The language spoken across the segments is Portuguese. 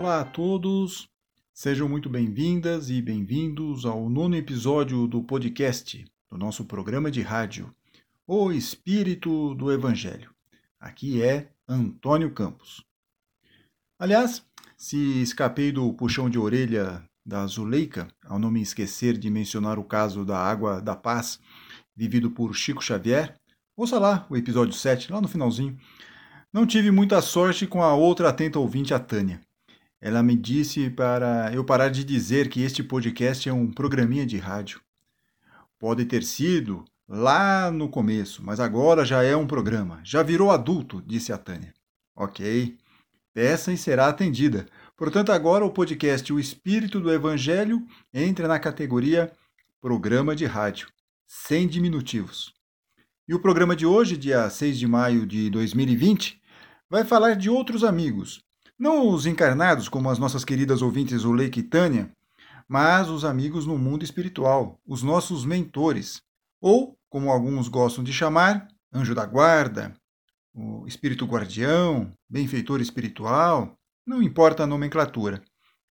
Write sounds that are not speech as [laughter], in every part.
Olá a todos, sejam muito bem-vindas e bem-vindos ao nono episódio do podcast do nosso programa de rádio, O Espírito do Evangelho. Aqui é Antônio Campos. Aliás, se escapei do puxão de orelha da Zuleika ao não me esquecer de mencionar o caso da Água da Paz, vivido por Chico Xavier, ouça lá o episódio 7, lá no finalzinho. Não tive muita sorte com a outra atenta ouvinte, a Tânia. Ela me disse para eu parar de dizer que este podcast é um programinha de rádio. Pode ter sido lá no começo, mas agora já é um programa. Já virou adulto, disse a Tânia. Ok. Peça e será atendida. Portanto, agora o podcast O Espírito do Evangelho entra na categoria Programa de Rádio, sem diminutivos. E o programa de hoje, dia 6 de maio de 2020, vai falar de outros amigos, não os encarnados, como as nossas queridas ouvintes Zuleika e Tânia, mas os amigos no mundo espiritual, os nossos mentores, ou, como alguns gostam de chamar, anjo da guarda, o espírito guardião, benfeitor espiritual, não importa a nomenclatura.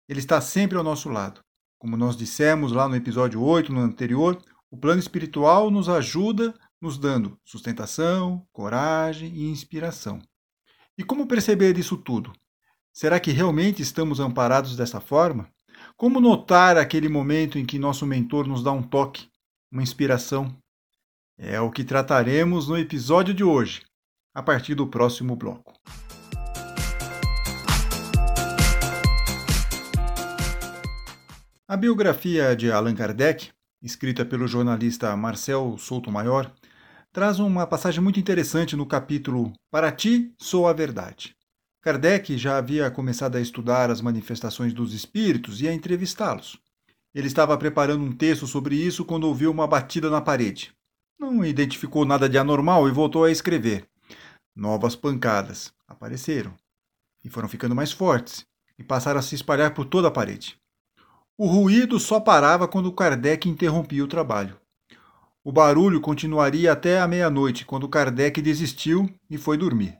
Ele está sempre ao nosso lado. Como nós dissemos lá no episódio 8, no anterior, o plano espiritual nos ajuda, nos dando sustentação, coragem e inspiração. E como perceber isso tudo? Será que realmente estamos amparados dessa forma? Como notar aquele momento em que nosso mentor nos dá um toque, uma inspiração? É o que trataremos no episódio de hoje, a partir do próximo bloco. A biografia de Allan Kardec, escrita pelo jornalista Marcel Souto Maior, traz uma passagem muito interessante no capítulo Para ti sou a verdade. Kardec já havia começado a estudar as manifestações dos espíritos e a entrevistá-los. Ele estava preparando um texto sobre isso quando ouviu uma batida na parede. Não identificou nada de anormal e voltou a escrever. Novas pancadas apareceram e foram ficando mais fortes e passaram a se espalhar por toda a parede. O ruído só parava quando Kardec interrompia o trabalho. O barulho continuaria até a meia-noite, quando Kardec desistiu e foi dormir.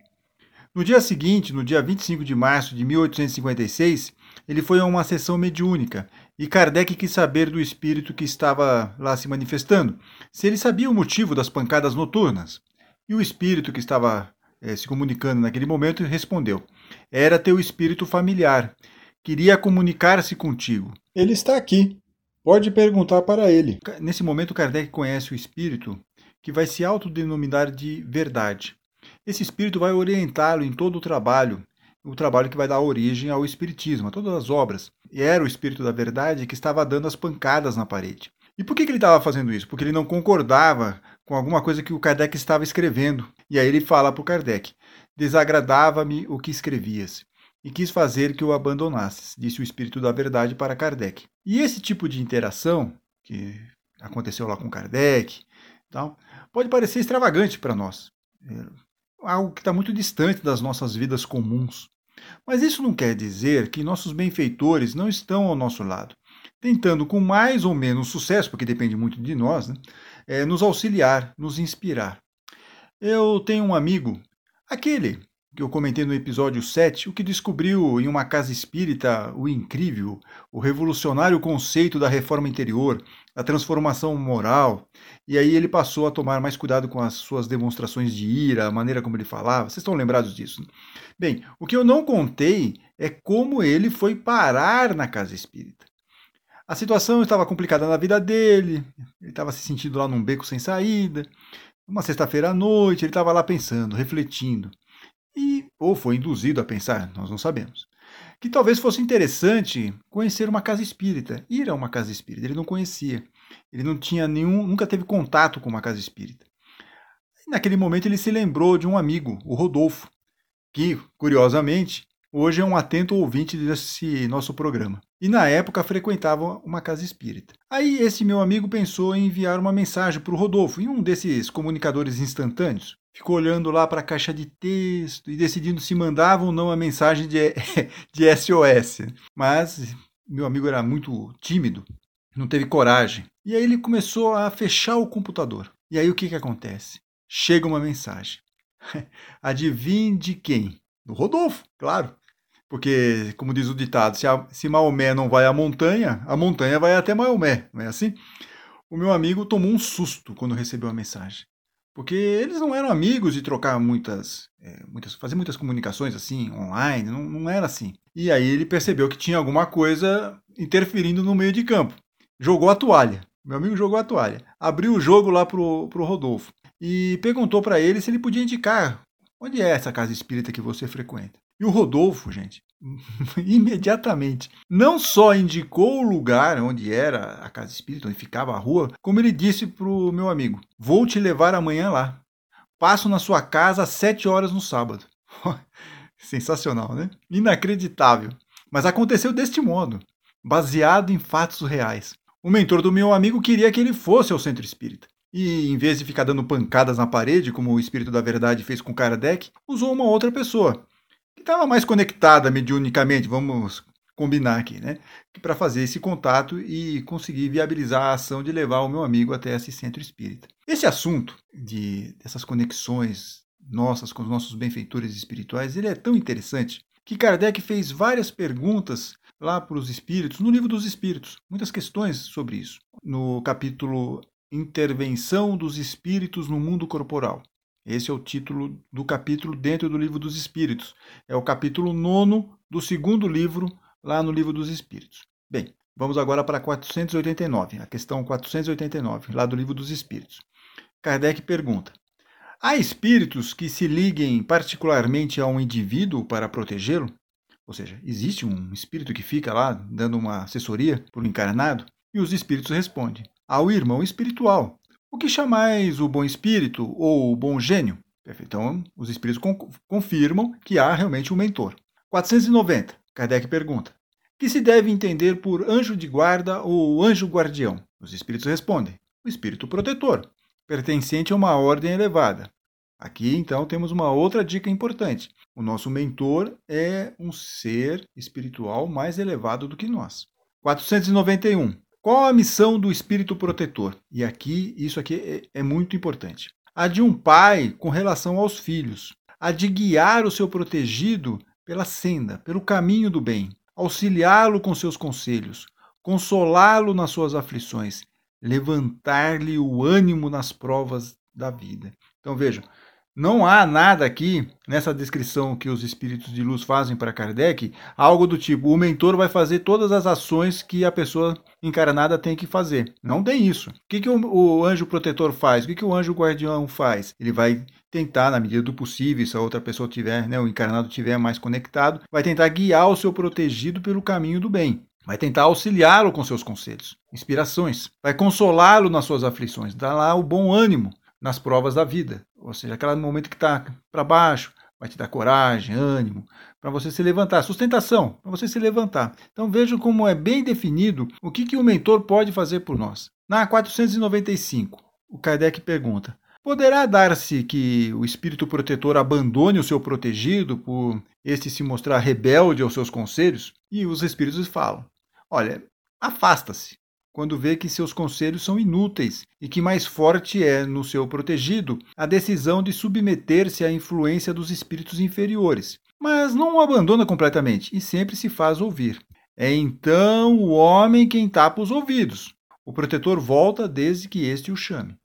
No dia seguinte, no dia 25 de março de 1856, ele foi a uma sessão mediúnica e Kardec quis saber do espírito que estava lá se manifestando, se ele sabia o motivo das pancadas noturnas. E o espírito que estava eh, se comunicando naquele momento respondeu: Era teu espírito familiar. Queria comunicar-se contigo. Ele está aqui. Pode perguntar para ele. Nesse momento, Kardec conhece o espírito que vai se autodenominar de verdade. Esse espírito vai orientá-lo em todo o trabalho, o trabalho que vai dar origem ao espiritismo, a todas as obras. E era o espírito da verdade que estava dando as pancadas na parede. E por que, ele estava fazendo isso? Porque ele não concordava com alguma coisa que o Kardec estava escrevendo. E aí ele fala para o Kardec: Desagradava-me o que escrevias, e quis fazer que o abandonasses, disse o espírito da verdade para Kardec. E esse tipo de interação, que aconteceu lá com Kardec, tal, pode parecer extravagante para nós algo que está muito distante das nossas vidas comuns. Mas isso não quer dizer que nossos benfeitores não estão ao nosso lado, tentando com mais ou menos sucesso, porque depende muito de nós, né, é, nos auxiliar, nos inspirar. Eu tenho um amigo, aquele que eu comentei no episódio 7, o que descobriu em uma casa espírita o incrível, o revolucionário conceito da reforma interior, a transformação moral, e aí ele passou a tomar mais cuidado com as suas demonstrações de ira, a maneira como ele falava. Vocês estão lembrados disso? Né? Bem, o que eu não contei é como ele foi parar na casa espírita. A situação estava complicada na vida dele, ele estava se sentindo lá num beco sem saída. Uma sexta-feira à noite, ele estava lá pensando, refletindo e ou foi induzido a pensar, nós não sabemos, que talvez fosse interessante conhecer uma casa espírita, ir a uma casa espírita. Ele não conhecia, ele não tinha nenhum, nunca teve contato com uma casa espírita. E naquele momento ele se lembrou de um amigo, o Rodolfo, que, curiosamente, hoje é um atento ouvinte desse nosso programa. E na época frequentava uma casa espírita. Aí esse meu amigo pensou em enviar uma mensagem para o Rodolfo, em um desses comunicadores instantâneos ficou olhando lá para a caixa de texto e decidindo se mandava ou não a mensagem de, [laughs] de SOS. Mas meu amigo era muito tímido, não teve coragem. E aí ele começou a fechar o computador. E aí o que, que acontece? Chega uma mensagem. [laughs] Adivinhe de quem? Do Rodolfo, claro. Porque, como diz o ditado, se, a, se Maomé não vai à montanha, a montanha vai até Maomé, não é assim? O meu amigo tomou um susto quando recebeu a mensagem. Porque eles não eram amigos de trocar muitas, é, muitas fazer muitas comunicações assim, online, não, não era assim. E aí ele percebeu que tinha alguma coisa interferindo no meio de campo. Jogou a toalha. Meu amigo jogou a toalha. Abriu o jogo lá pro, pro Rodolfo. E perguntou para ele se ele podia indicar onde é essa casa espírita que você frequenta. E o Rodolfo, gente, [laughs] imediatamente, não só indicou o lugar onde era a casa espírita, onde ficava a rua, como ele disse para o meu amigo: Vou te levar amanhã lá. Passo na sua casa às sete horas no sábado. [laughs] Sensacional, né? Inacreditável. Mas aconteceu deste modo, baseado em fatos reais. O mentor do meu amigo queria que ele fosse ao centro espírita. E, em vez de ficar dando pancadas na parede, como o Espírito da Verdade fez com Kardec, usou uma outra pessoa, estava mais conectada mediunicamente, vamos combinar aqui, né? Para fazer esse contato e conseguir viabilizar a ação de levar o meu amigo até esse centro espírita. Esse assunto de dessas conexões nossas com os nossos benfeitores espirituais, ele é tão interessante que Kardec fez várias perguntas lá para os espíritos, no livro dos espíritos, muitas questões sobre isso. No capítulo Intervenção dos espíritos no mundo corporal. Esse é o título do capítulo dentro do Livro dos Espíritos. É o capítulo nono do segundo livro, lá no Livro dos Espíritos. Bem, vamos agora para 489, a questão 489, lá do Livro dos Espíritos. Kardec pergunta: Há espíritos que se liguem particularmente a um indivíduo para protegê-lo? Ou seja, existe um espírito que fica lá dando uma assessoria para o encarnado? E os espíritos respondem: Ao irmão espiritual, o que chamais o bom espírito ou o bom gênio? Então, os espíritos confirmam que há realmente um mentor. 490. Kardec pergunta: que se deve entender por anjo de guarda ou anjo guardião? Os espíritos respondem: o espírito protetor, pertencente a uma ordem elevada. Aqui, então, temos uma outra dica importante. O nosso mentor é um ser espiritual mais elevado do que nós. 491. Qual a missão do espírito protetor? E aqui, isso aqui é, é muito importante. A de um pai com relação aos filhos, a de guiar o seu protegido pela senda, pelo caminho do bem, auxiliá-lo com seus conselhos, consolá-lo nas suas aflições, levantar-lhe o ânimo nas provas da vida. Então vejam, não há nada aqui nessa descrição que os espíritos de luz fazem para Kardec, algo do tipo: o mentor vai fazer todas as ações que a pessoa encarnada tem que fazer. Não tem isso. O que, que o, o anjo protetor faz? O que, que o anjo guardião faz? Ele vai tentar, na medida do possível, se a outra pessoa tiver, né, o encarnado tiver mais conectado, vai tentar guiar o seu protegido pelo caminho do bem. Vai tentar auxiliá-lo com seus conselhos, inspirações. Vai consolá-lo nas suas aflições, dar lá o bom ânimo nas provas da vida. Ou seja, aquele momento que está para baixo, vai te dar coragem, ânimo, para você se levantar, sustentação, para você se levantar. Então vejam como é bem definido o que, que o mentor pode fazer por nós. Na 495, o Kardec pergunta: Poderá dar-se que o espírito protetor abandone o seu protegido por este se mostrar rebelde aos seus conselhos? E os espíritos falam: Olha, afasta-se, quando vê que seus conselhos são inúteis e que mais forte é no seu protegido a decisão de submeter-se à influência dos espíritos inferiores. Mas não o abandona completamente e sempre se faz ouvir. É então o homem quem tapa os ouvidos. O protetor volta desde que este o chame.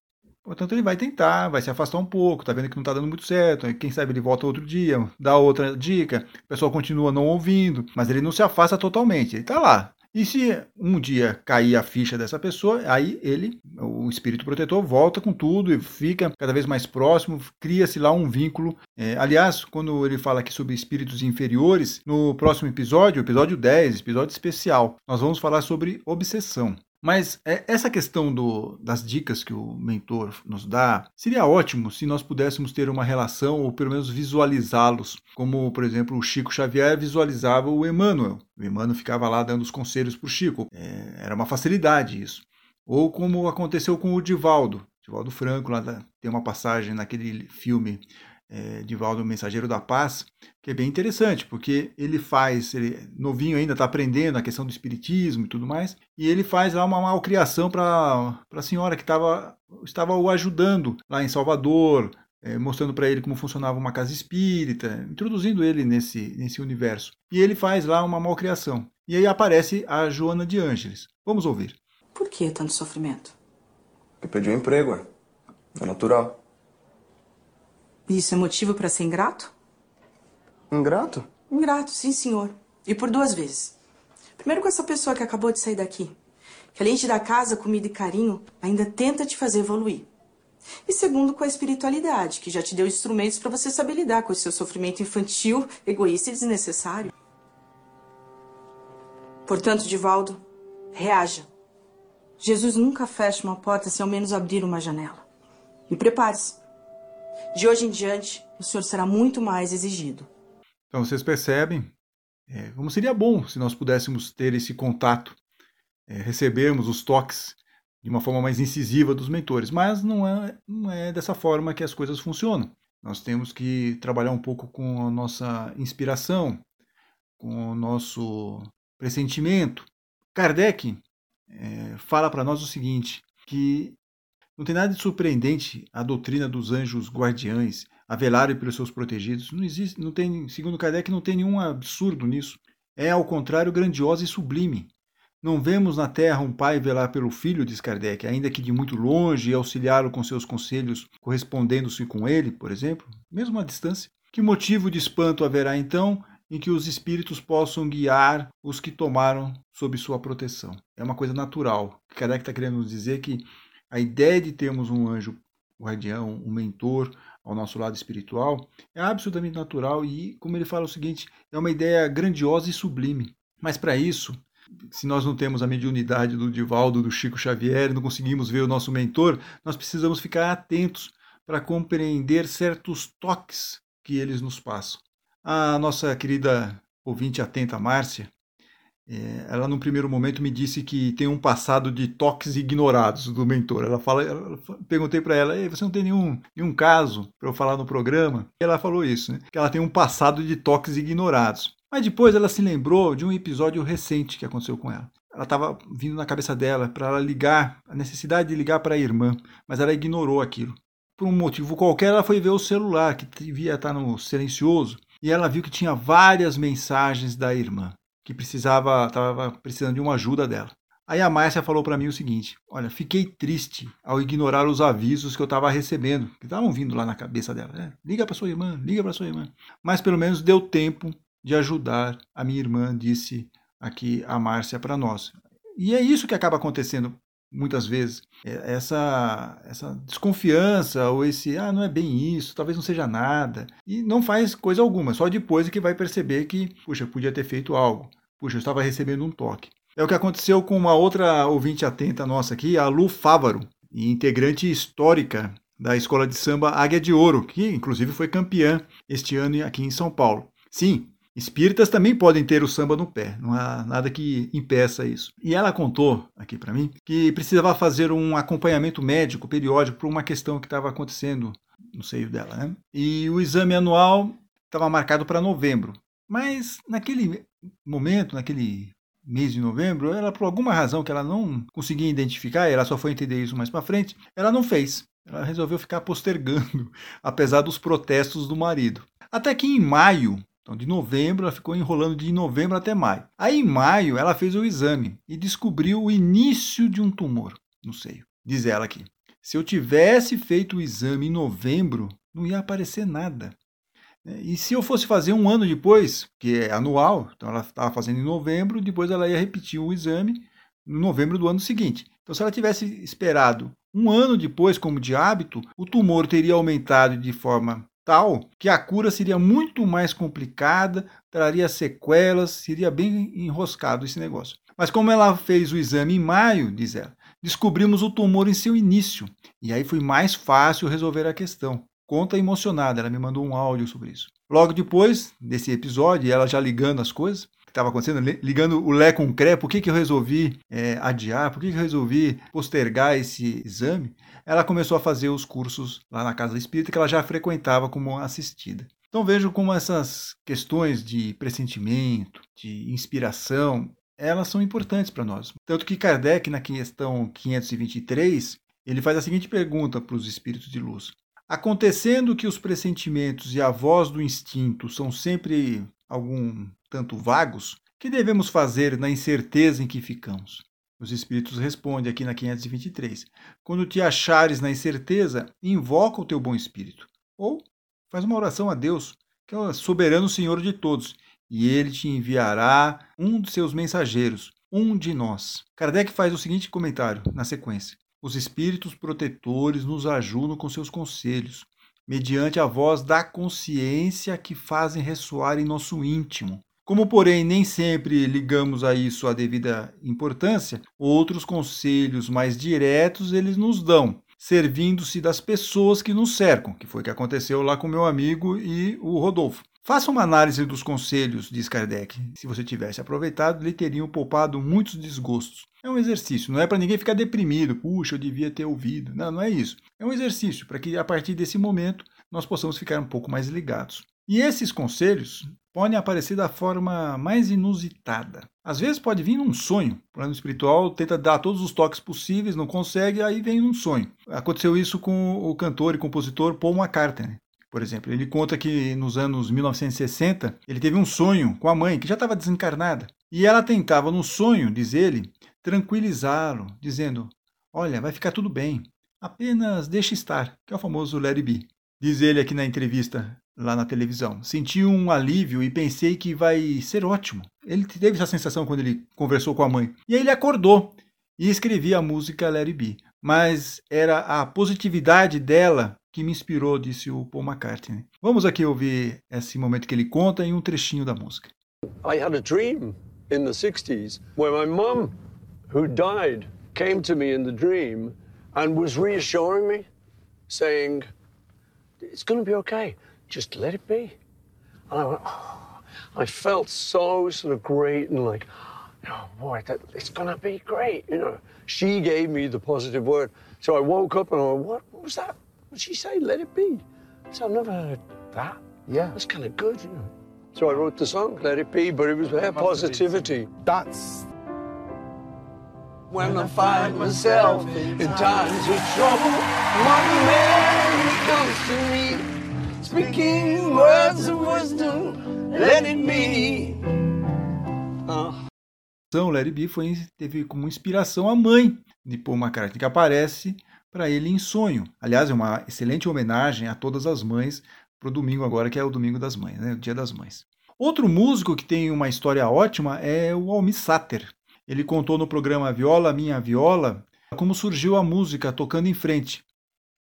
Portanto, ele vai tentar, vai se afastar um pouco, está vendo que não está dando muito certo, quem sabe ele volta outro dia, dá outra dica, o pessoal continua não ouvindo, mas ele não se afasta totalmente, ele está lá, e se um dia cair a ficha dessa pessoa, aí ele, o espírito protetor, volta com tudo e fica cada vez mais próximo, cria-se lá um vínculo. É, aliás, quando ele fala aqui sobre espíritos inferiores, no próximo episódio, episódio 10, episódio especial, nós vamos falar sobre obsessão. Mas é, essa questão do, das dicas que o mentor nos dá, seria ótimo se nós pudéssemos ter uma relação ou pelo menos visualizá-los, como, por exemplo, o Chico Xavier visualizava o Emmanuel. O Emmanuel ficava lá dando os conselhos para o Chico. É, era uma facilidade isso. Ou como aconteceu com o Divaldo. Divaldo Franco, lá tem uma passagem naquele filme é, Divaldo Mensageiro da Paz, que é bem interessante, porque ele faz, ele novinho ainda está aprendendo a questão do espiritismo e tudo mais, e ele faz lá uma malcriação para a senhora que tava, estava o ajudando lá em Salvador, é, mostrando para ele como funcionava uma casa espírita, introduzindo ele nesse, nesse universo. E ele faz lá uma malcriação. E aí aparece a Joana de Ângeles. Vamos ouvir. Por que tanto sofrimento? Eu perdi o um emprego, é. É natural. Isso é motivo para ser ingrato? Ingrato? Ingrato, sim, senhor. E por duas vezes. Primeiro com essa pessoa que acabou de sair daqui, que além de dar casa, comida e carinho, ainda tenta te fazer evoluir. E segundo, com a espiritualidade, que já te deu instrumentos para você saber lidar com o seu sofrimento infantil, egoísta e desnecessário. Portanto, Divaldo, reaja. Jesus nunca fecha uma porta sem ao menos abrir uma janela. E prepare-se. De hoje em diante, o senhor será muito mais exigido. Então vocês percebem é, como seria bom se nós pudéssemos ter esse contato, é, recebermos os toques de uma forma mais incisiva dos mentores, mas não é, não é dessa forma que as coisas funcionam. Nós temos que trabalhar um pouco com a nossa inspiração, com o nosso pressentimento. Kardec é, fala para nós o seguinte, que não tem nada de surpreendente a doutrina dos anjos guardiães a velarem pelos seus protegidos. Não existe, não tem, segundo Kardec, não tem nenhum absurdo nisso. É, ao contrário, grandiosa e sublime. Não vemos na terra um pai velar pelo filho, diz Kardec, ainda que de muito longe, e auxiliá-lo com seus conselhos, correspondendo-se com ele, por exemplo, mesmo à distância. Que motivo de espanto haverá então em que os espíritos possam guiar os que tomaram sob sua proteção? É uma coisa natural. Kardec está querendo dizer que a ideia de termos um anjo guardião, um mentor ao nosso lado espiritual é absolutamente natural e, como ele fala o seguinte, é uma ideia grandiosa e sublime. Mas para isso, se nós não temos a mediunidade do Divaldo, do Chico Xavier, não conseguimos ver o nosso mentor, nós precisamos ficar atentos para compreender certos toques que eles nos passam. A nossa querida ouvinte atenta, Márcia, ela num primeiro momento me disse que tem um passado de toques ignorados do mentor. Ela fala, ela, perguntei para ela, você não tem nenhum, nenhum caso para eu falar no programa? E ela falou isso, né? que ela tem um passado de toques ignorados. Mas depois ela se lembrou de um episódio recente que aconteceu com ela. Ela estava vindo na cabeça dela para ela ligar, a necessidade de ligar para a irmã, mas ela ignorou aquilo. Por um motivo qualquer, ela foi ver o celular, que devia estar no silencioso, e ela viu que tinha várias mensagens da irmã, que precisava, estava precisando de uma ajuda dela. Aí a Márcia falou para mim o seguinte: Olha, fiquei triste ao ignorar os avisos que eu estava recebendo, que estavam vindo lá na cabeça dela. Né? Liga para sua irmã, liga para sua irmã. Mas pelo menos deu tempo de ajudar a minha irmã, disse aqui a Márcia para nós. E é isso que acaba acontecendo muitas vezes. É essa, essa desconfiança, ou esse, ah, não é bem isso, talvez não seja nada. E não faz coisa alguma, só depois é que vai perceber que, puxa, podia ter feito algo. Puxa, eu estava recebendo um toque. É o que aconteceu com uma outra ouvinte atenta nossa aqui, a Lu Fávaro, integrante histórica da Escola de Samba Águia de Ouro, que inclusive foi campeã este ano aqui em São Paulo. Sim, Espíritas também podem ter o samba no pé, não há nada que impeça isso. E ela contou aqui para mim que precisava fazer um acompanhamento médico periódico por uma questão que estava acontecendo no seio dela, né? E o exame anual estava marcado para novembro. Mas naquele momento, naquele mês de novembro, ela por alguma razão que ela não conseguia identificar, ela só foi entender isso mais para frente, ela não fez. Ela resolveu ficar postergando, [laughs] apesar dos protestos do marido. Até que em maio então, de novembro, ela ficou enrolando de novembro até maio. Aí, em maio, ela fez o exame e descobriu o início de um tumor no seio. Diz ela aqui: se eu tivesse feito o exame em novembro, não ia aparecer nada. E se eu fosse fazer um ano depois, que é anual, então ela estava fazendo em novembro, depois ela ia repetir o exame em novembro do ano seguinte. Então, se ela tivesse esperado um ano depois, como de hábito, o tumor teria aumentado de forma tal que a cura seria muito mais complicada, traria sequelas, seria bem enroscado esse negócio. Mas como ela fez o exame em maio, diz ela, descobrimos o tumor em seu início. E aí foi mais fácil resolver a questão. Conta emocionada, ela me mandou um áudio sobre isso. Logo depois desse episódio, ela já ligando as coisas, estava acontecendo, ligando o Lé com o Cré, por que, que eu resolvi é, adiar, por que, que eu resolvi postergar esse exame, ela começou a fazer os cursos lá na Casa Espírita que ela já frequentava como assistida. Então vejo como essas questões de pressentimento, de inspiração, elas são importantes para nós. Tanto que Kardec, na questão 523, ele faz a seguinte pergunta para os espíritos de luz: Acontecendo que os pressentimentos e a voz do instinto são sempre algum tanto vagos, que devemos fazer na incerteza em que ficamos? Os Espíritos respondem aqui na 523. Quando te achares na incerteza, invoca o teu bom espírito. Ou faz uma oração a Deus, que é o soberano Senhor de todos, e ele te enviará um de seus mensageiros, um de nós. Kardec faz o seguinte comentário na sequência: Os espíritos protetores nos ajudam com seus conselhos, mediante a voz da consciência que fazem ressoar em nosso íntimo. Como, porém, nem sempre ligamos a isso a devida importância, outros conselhos mais diretos eles nos dão, servindo-se das pessoas que nos cercam, que foi o que aconteceu lá com meu amigo e o Rodolfo. Faça uma análise dos conselhos, diz Kardec. Se você tivesse aproveitado, lhe teriam poupado muitos desgostos. É um exercício, não é para ninguém ficar deprimido, puxa, eu devia ter ouvido. Não, não é isso. É um exercício para que a partir desse momento nós possamos ficar um pouco mais ligados. E esses conselhos podem aparecer da forma mais inusitada. Às vezes pode vir num sonho. O plano espiritual tenta dar todos os toques possíveis, não consegue, aí vem num sonho. Aconteceu isso com o cantor e compositor Paul McCartney. Por exemplo, ele conta que nos anos 1960 ele teve um sonho com a mãe, que já estava desencarnada. E ela tentava, no sonho, diz ele, tranquilizá-lo, dizendo: Olha, vai ficar tudo bem, apenas deixe estar, que é o famoso Let It Be. Diz ele aqui na entrevista lá na televisão. Senti um alívio e pensei que vai ser ótimo. Ele teve essa sensação quando ele conversou com a mãe. E aí ele acordou e escrevia a música It Be. Mas era a positividade dela que me inspirou, disse o Paul McCartney. Vamos aqui ouvir esse momento que ele conta em um trechinho da música. I had a dream in the 60s where my mum, who died, came to me in the dream and was reassuring me, saying, It's going to be okay. just let it be. And I went, oh, I felt so sort of great and like, oh boy, that, it's gonna be great, you know. She gave me the positive word. So I woke up and I went, what, what was that? What did she say? Let it be. So I've never heard that. Yeah. That's kind of good, you know. So I wrote the song, Let It Be, but it was her positivity. That's when I find myself in times of trouble, Mother Mary comes to me speaking words of wisdom, let it be. Let It Be foi, teve como inspiração a mãe de Paul McCartney, que aparece para ele em sonho. Aliás, é uma excelente homenagem a todas as mães para o domingo agora, que é o Domingo das Mães, né? o Dia das Mães. Outro músico que tem uma história ótima é o Almi Sater. Ele contou no programa Viola Minha Viola como surgiu a música tocando em frente.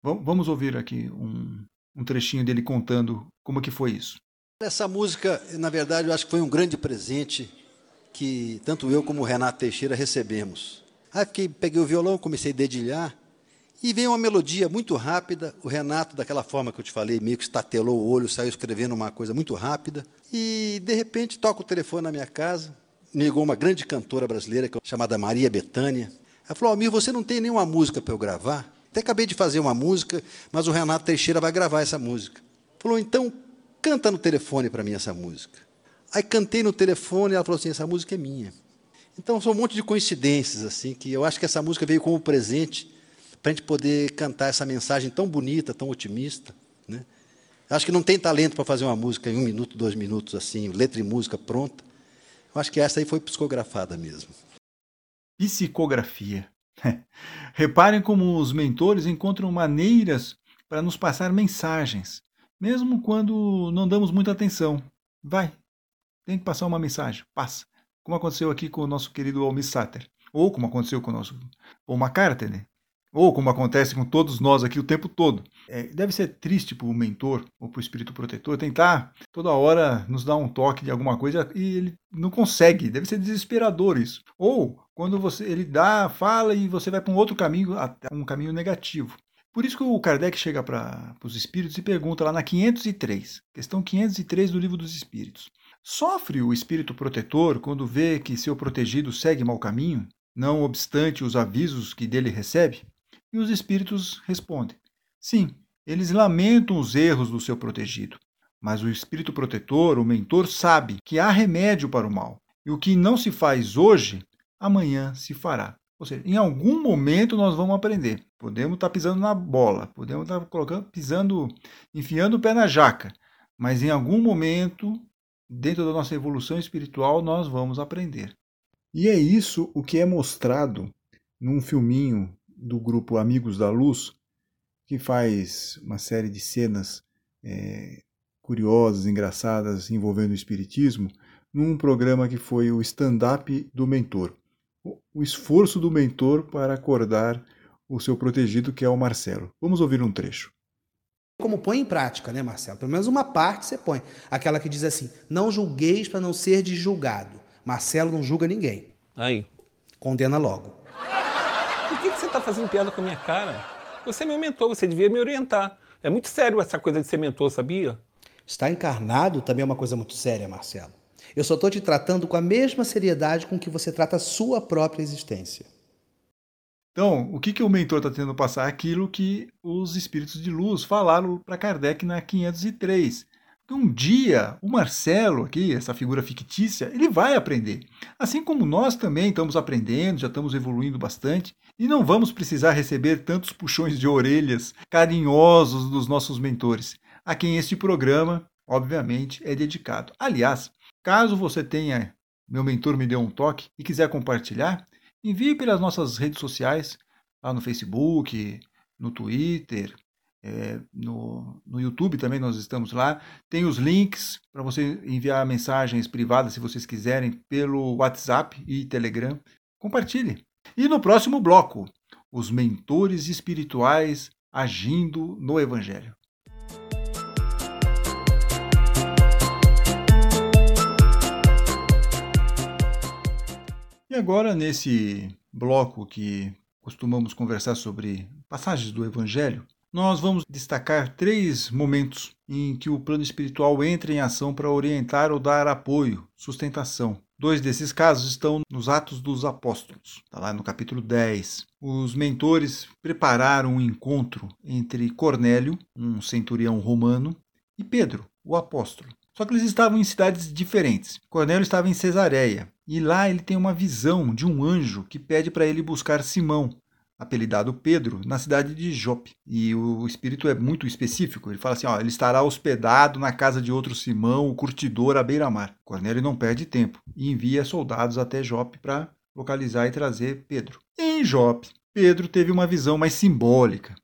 Vamos ouvir aqui um, um trechinho dele contando como que foi isso. Essa música, na verdade, eu acho que foi um grande presente que tanto eu como o Renato Teixeira recebemos. Aí fiquei, peguei o violão, comecei a dedilhar, e veio uma melodia muito rápida. O Renato, daquela forma que eu te falei, meio que estatelou o olho, saiu escrevendo uma coisa muito rápida. E, de repente, toca o telefone na minha casa. Ligou uma grande cantora brasileira chamada Maria Bethânia. Ela falou: Almir, você não tem nenhuma música para eu gravar? Até acabei de fazer uma música, mas o Renato Teixeira vai gravar essa música. Falou, então, canta no telefone para mim essa música. Aí cantei no telefone e ela falou assim: essa música é minha. Então, são um monte de coincidências, assim, que eu acho que essa música veio como presente para a gente poder cantar essa mensagem tão bonita, tão otimista. Né? Acho que não tem talento para fazer uma música em um minuto, dois minutos, assim, letra e música pronta. Eu acho que essa aí foi psicografada mesmo. Psicografia. [laughs] Reparem como os mentores encontram maneiras para nos passar mensagens, mesmo quando não damos muita atenção. Vai, tem que passar uma mensagem, passa. Como aconteceu aqui com o nosso querido Almir Sater, ou como aconteceu com o nosso Paul McCartney, ou como acontece com todos nós aqui o tempo todo. É, deve ser triste para o mentor ou para o espírito protetor tentar toda hora nos dar um toque de alguma coisa e ele não consegue. Deve ser desesperador isso. Ou quando você ele dá, fala e você vai para um outro caminho, um caminho negativo. Por isso que o Kardec chega para os espíritos e pergunta lá na 503, questão 503 do Livro dos Espíritos. Sofre o espírito protetor quando vê que seu protegido segue mau caminho, não obstante os avisos que dele recebe? E os espíritos respondem: sim, eles lamentam os erros do seu protegido, mas o espírito protetor, o mentor, sabe que há remédio para o mal, e o que não se faz hoje, amanhã se fará. Ou seja, em algum momento nós vamos aprender. Podemos estar pisando na bola, podemos estar colocando, pisando, enfiando o pé na jaca, mas em algum momento, dentro da nossa evolução espiritual, nós vamos aprender. E é isso o que é mostrado num filminho do grupo Amigos da Luz, que faz uma série de cenas é, curiosas, engraçadas envolvendo o Espiritismo, num programa que foi o stand-up do mentor. O esforço do mentor para acordar o seu protegido, que é o Marcelo. Vamos ouvir um trecho. Como põe em prática, né, Marcelo? Pelo menos uma parte você põe. Aquela que diz assim: não julgueis para não ser julgado. Marcelo não julga ninguém. Aí. Condena logo. Por que, que você está fazendo piada com a minha cara? Você é meu mentor, você devia me orientar. É muito sério essa coisa de ser mentor, sabia? Estar encarnado também é uma coisa muito séria, Marcelo. Eu só estou te tratando com a mesma seriedade com que você trata a sua própria existência. Então, o que, que o mentor está tentando passar? Aquilo que os espíritos de luz falaram para Kardec na 503. Um dia, o Marcelo, aqui, essa figura fictícia, ele vai aprender. Assim como nós também estamos aprendendo, já estamos evoluindo bastante, e não vamos precisar receber tantos puxões de orelhas carinhosos dos nossos mentores a quem este programa, obviamente, é dedicado. Aliás, caso você tenha meu mentor me deu um toque e quiser compartilhar, envie pelas nossas redes sociais, lá no Facebook, no Twitter, é, no, no YouTube também nós estamos lá. Tem os links para você enviar mensagens privadas, se vocês quiserem, pelo WhatsApp e Telegram. Compartilhe. E no próximo bloco, os mentores espirituais agindo no Evangelho. E agora, nesse bloco que costumamos conversar sobre passagens do Evangelho, nós vamos destacar três momentos em que o plano espiritual entra em ação para orientar ou dar apoio, sustentação. Dois desses casos estão nos Atos dos Apóstolos, está lá no capítulo 10. Os mentores prepararam um encontro entre Cornélio, um centurião romano, e Pedro, o apóstolo. Só que eles estavam em cidades diferentes. Cornélio estava em Cesareia, e lá ele tem uma visão de um anjo que pede para ele buscar Simão, apelidado Pedro, na cidade de Jope. E o espírito é muito específico. Ele fala assim: ó, ele estará hospedado na casa de outro Simão, o curtidor à beira-mar. Cornélio não perde tempo e envia soldados até Jope para localizar e trazer Pedro. Em Jope, Pedro teve uma visão mais simbólica.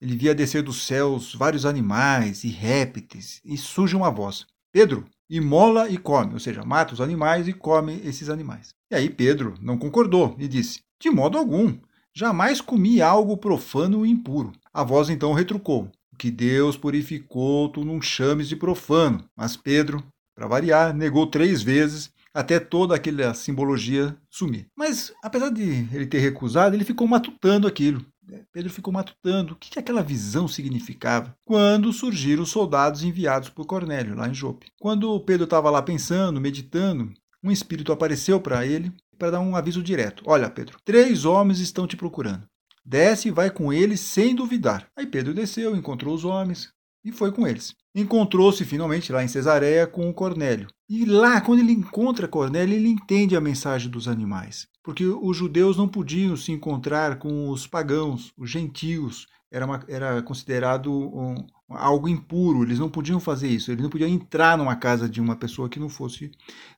Ele via descer dos céus vários animais e répteis, e surge uma voz: Pedro, imola e come, ou seja, mata os animais e come esses animais. E aí Pedro não concordou e disse: De modo algum, jamais comi algo profano e impuro. A voz então retrucou: O que Deus purificou, tu não chames de profano. Mas Pedro, para variar, negou três vezes até toda aquela simbologia sumir. Mas, apesar de ele ter recusado, ele ficou matutando aquilo. Pedro ficou matutando o que aquela visão significava quando surgiram os soldados enviados por Cornélio, lá em Jope. Quando Pedro estava lá pensando, meditando, um espírito apareceu para ele para dar um aviso direto: Olha, Pedro, três homens estão te procurando. Desce e vai com eles sem duvidar. Aí Pedro desceu, encontrou os homens e foi com eles. Encontrou-se finalmente lá em Cesareia com o Cornélio. E lá, quando ele encontra Cornélio, ele entende a mensagem dos animais porque os judeus não podiam se encontrar com os pagãos, os gentios, era, uma, era considerado um, algo impuro, eles não podiam fazer isso, eles não podiam entrar numa casa de uma pessoa que não fosse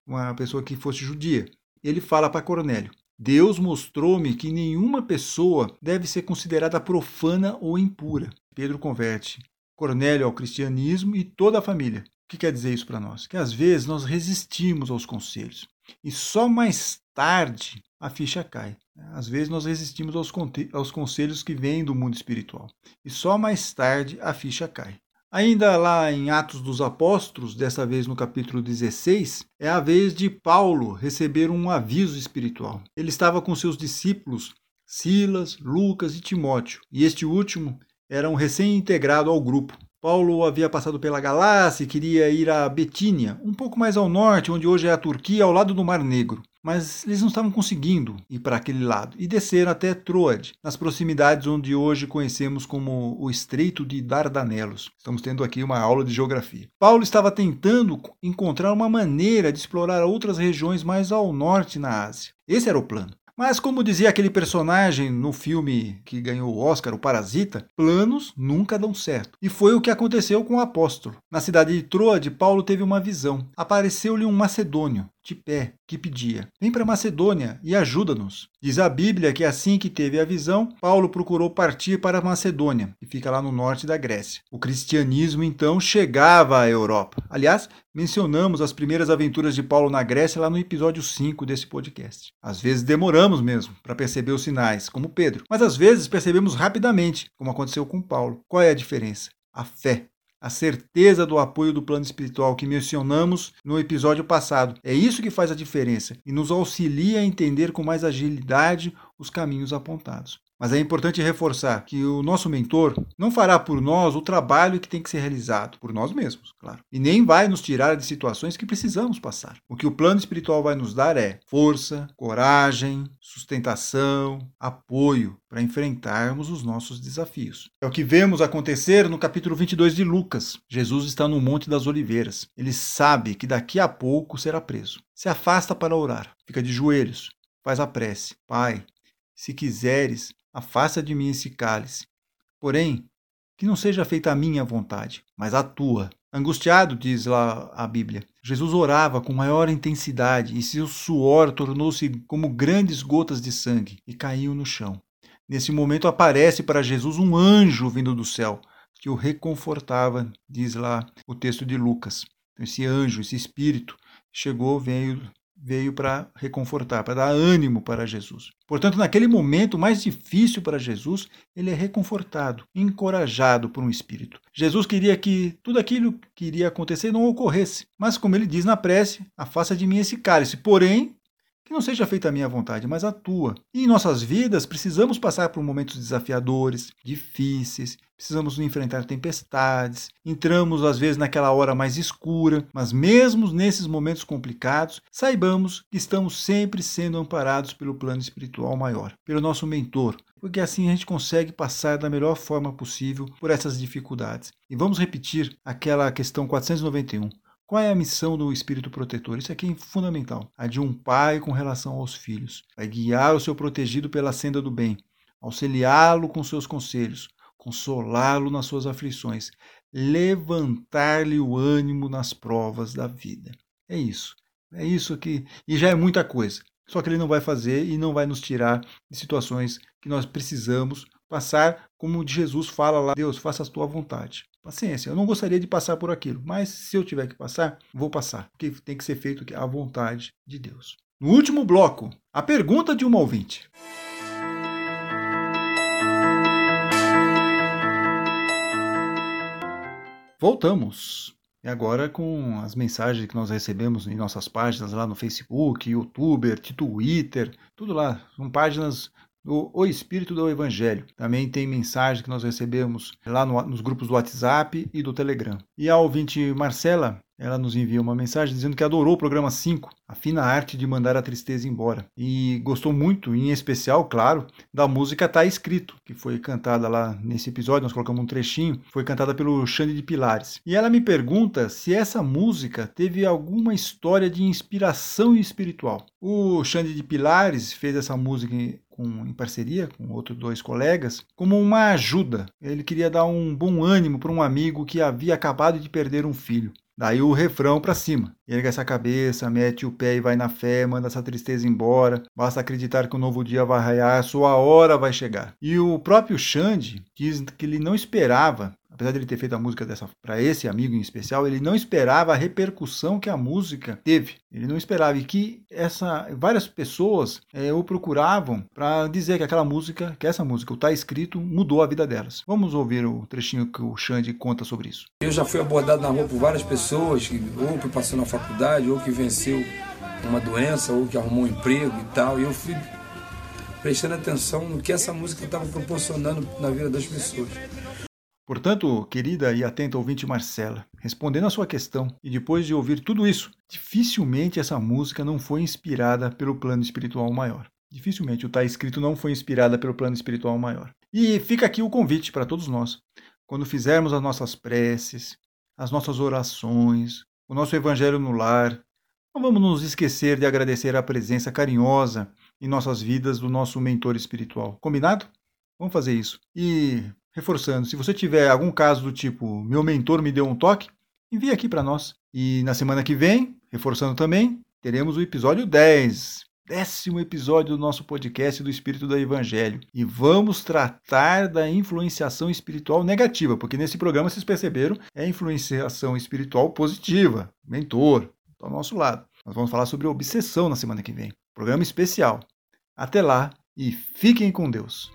uma pessoa que fosse judia. Ele fala para Cornélio: Deus mostrou-me que nenhuma pessoa deve ser considerada profana ou impura. Pedro converte Cornélio ao cristianismo e toda a família. O que quer dizer isso para nós? Que às vezes nós resistimos aos conselhos e só mais tarde a ficha cai. Às vezes nós resistimos aos, aos conselhos que vêm do mundo espiritual e só mais tarde a ficha cai. Ainda lá em Atos dos Apóstolos, dessa vez no capítulo 16, é a vez de Paulo receber um aviso espiritual. Ele estava com seus discípulos Silas, Lucas e Timóteo, e este último era um recém-integrado ao grupo. Paulo havia passado pela Galácia e queria ir a Betínia, um pouco mais ao norte, onde hoje é a Turquia, ao lado do Mar Negro mas eles não estavam conseguindo ir para aquele lado e desceram até Troade, nas proximidades onde hoje conhecemos como o Estreito de Dardanelos. Estamos tendo aqui uma aula de geografia. Paulo estava tentando encontrar uma maneira de explorar outras regiões mais ao norte na Ásia. Esse era o plano. Mas, como dizia aquele personagem no filme que ganhou o Oscar, o Parasita, planos nunca dão certo. E foi o que aconteceu com o apóstolo. Na cidade de Troade, Paulo teve uma visão. Apareceu-lhe um macedônio, de pé, que pedia: Vem para Macedônia e ajuda-nos. Diz a Bíblia que assim que teve a visão, Paulo procurou partir para Macedônia, que fica lá no norte da Grécia. O cristianismo então chegava à Europa. Aliás, mencionamos as primeiras aventuras de Paulo na Grécia lá no episódio 5 desse podcast. Às vezes demoramos mesmo para perceber os sinais, como Pedro, mas às vezes percebemos rapidamente, como aconteceu com Paulo. Qual é a diferença? A fé a certeza do apoio do plano espiritual que mencionamos no episódio passado. É isso que faz a diferença e nos auxilia a entender com mais agilidade os caminhos apontados. Mas é importante reforçar que o nosso mentor não fará por nós o trabalho que tem que ser realizado, por nós mesmos, claro. E nem vai nos tirar de situações que precisamos passar. O que o plano espiritual vai nos dar é força, coragem, sustentação, apoio para enfrentarmos os nossos desafios. É o que vemos acontecer no capítulo 22 de Lucas. Jesus está no Monte das Oliveiras. Ele sabe que daqui a pouco será preso. Se afasta para orar, fica de joelhos, faz a prece: Pai, se quiseres, afasta de mim esse cálice. Porém, que não seja feita a minha vontade, mas a tua. Angustiado, diz lá a Bíblia, Jesus orava com maior intensidade e seu suor tornou-se como grandes gotas de sangue e caiu no chão. Nesse momento aparece para Jesus um anjo vindo do céu que o reconfortava, diz lá o texto de Lucas. Então, esse anjo, esse espírito, chegou, veio veio para reconfortar, para dar ânimo para Jesus. Portanto, naquele momento mais difícil para Jesus, ele é reconfortado, encorajado por um espírito. Jesus queria que tudo aquilo que iria acontecer não ocorresse, mas como ele diz na prece, afasta de mim esse cálice. Porém, que não seja feita a minha vontade, mas a tua. E em nossas vidas precisamos passar por momentos desafiadores, difíceis, precisamos enfrentar tempestades, entramos às vezes naquela hora mais escura, mas mesmo nesses momentos complicados, saibamos que estamos sempre sendo amparados pelo plano espiritual maior, pelo nosso mentor, porque assim a gente consegue passar da melhor forma possível por essas dificuldades. E vamos repetir aquela questão 491. Qual é a missão do Espírito Protetor? Isso aqui é fundamental. A de um pai com relação aos filhos. Vai guiar o seu protegido pela senda do bem, auxiliá-lo com seus conselhos, consolá-lo nas suas aflições, levantar-lhe o ânimo nas provas da vida. É isso. É isso aqui. E já é muita coisa. Só que ele não vai fazer e não vai nos tirar de situações que nós precisamos passar, como Jesus fala lá: Deus, faça a tua vontade. Paciência, eu não gostaria de passar por aquilo, mas se eu tiver que passar, vou passar, porque tem que ser feito à vontade de Deus. No último bloco, a pergunta de uma ouvinte. Voltamos. E agora com as mensagens que nós recebemos em nossas páginas lá no Facebook, YouTuber, Twitter, tudo lá. São páginas o, o Espírito do Evangelho. Também tem mensagem que nós recebemos lá no, nos grupos do WhatsApp e do Telegram. E a ouvinte Marcela, ela nos enviou uma mensagem dizendo que adorou o programa 5, a fina arte de mandar a tristeza embora. E gostou muito, em especial, claro, da música Tá Escrito, que foi cantada lá nesse episódio, nós colocamos um trechinho, foi cantada pelo Xande de Pilares. E ela me pergunta se essa música teve alguma história de inspiração espiritual. O Xande de Pilares fez essa música com, em parceria com outros dois colegas, como uma ajuda. Ele queria dar um bom ânimo para um amigo que havia acabado de perder um filho. Daí o refrão para cima. Erga essa cabeça, mete o pé e vai na fé, manda essa tristeza embora. Basta acreditar que o um novo dia vai raiar, sua hora vai chegar. E o próprio Xande diz que ele não esperava apesar de ele ter feito a música dessa para esse amigo em especial, ele não esperava a repercussão que a música teve. Ele não esperava e que essa várias pessoas é, o procuravam para dizer que aquela música, que essa música, o tá escrito, mudou a vida delas. Vamos ouvir o trechinho que o Xande conta sobre isso. Eu já fui abordado na rua por várias pessoas, que, ou que passou na faculdade, ou que venceu uma doença, ou que arrumou um emprego e tal, e eu fui prestando atenção no que essa música estava proporcionando na vida das pessoas. Portanto, querida e atenta ouvinte Marcela, respondendo a sua questão, e depois de ouvir tudo isso, dificilmente essa música não foi inspirada pelo plano espiritual maior. Dificilmente o tá escrito não foi inspirada pelo plano espiritual maior. E fica aqui o convite para todos nós. Quando fizermos as nossas preces, as nossas orações, o nosso evangelho no lar, não vamos nos esquecer de agradecer a presença carinhosa em nossas vidas do nosso mentor espiritual. Combinado? Vamos fazer isso. E reforçando, se você tiver algum caso do tipo meu mentor me deu um toque, envie aqui para nós. E na semana que vem, reforçando também, teremos o episódio 10. Décimo episódio do nosso podcast do Espírito do Evangelho. E vamos tratar da influenciação espiritual negativa, porque nesse programa, vocês perceberam, é influenciação espiritual positiva, mentor, está ao nosso lado. Nós vamos falar sobre obsessão na semana que vem. Programa especial. Até lá e fiquem com Deus.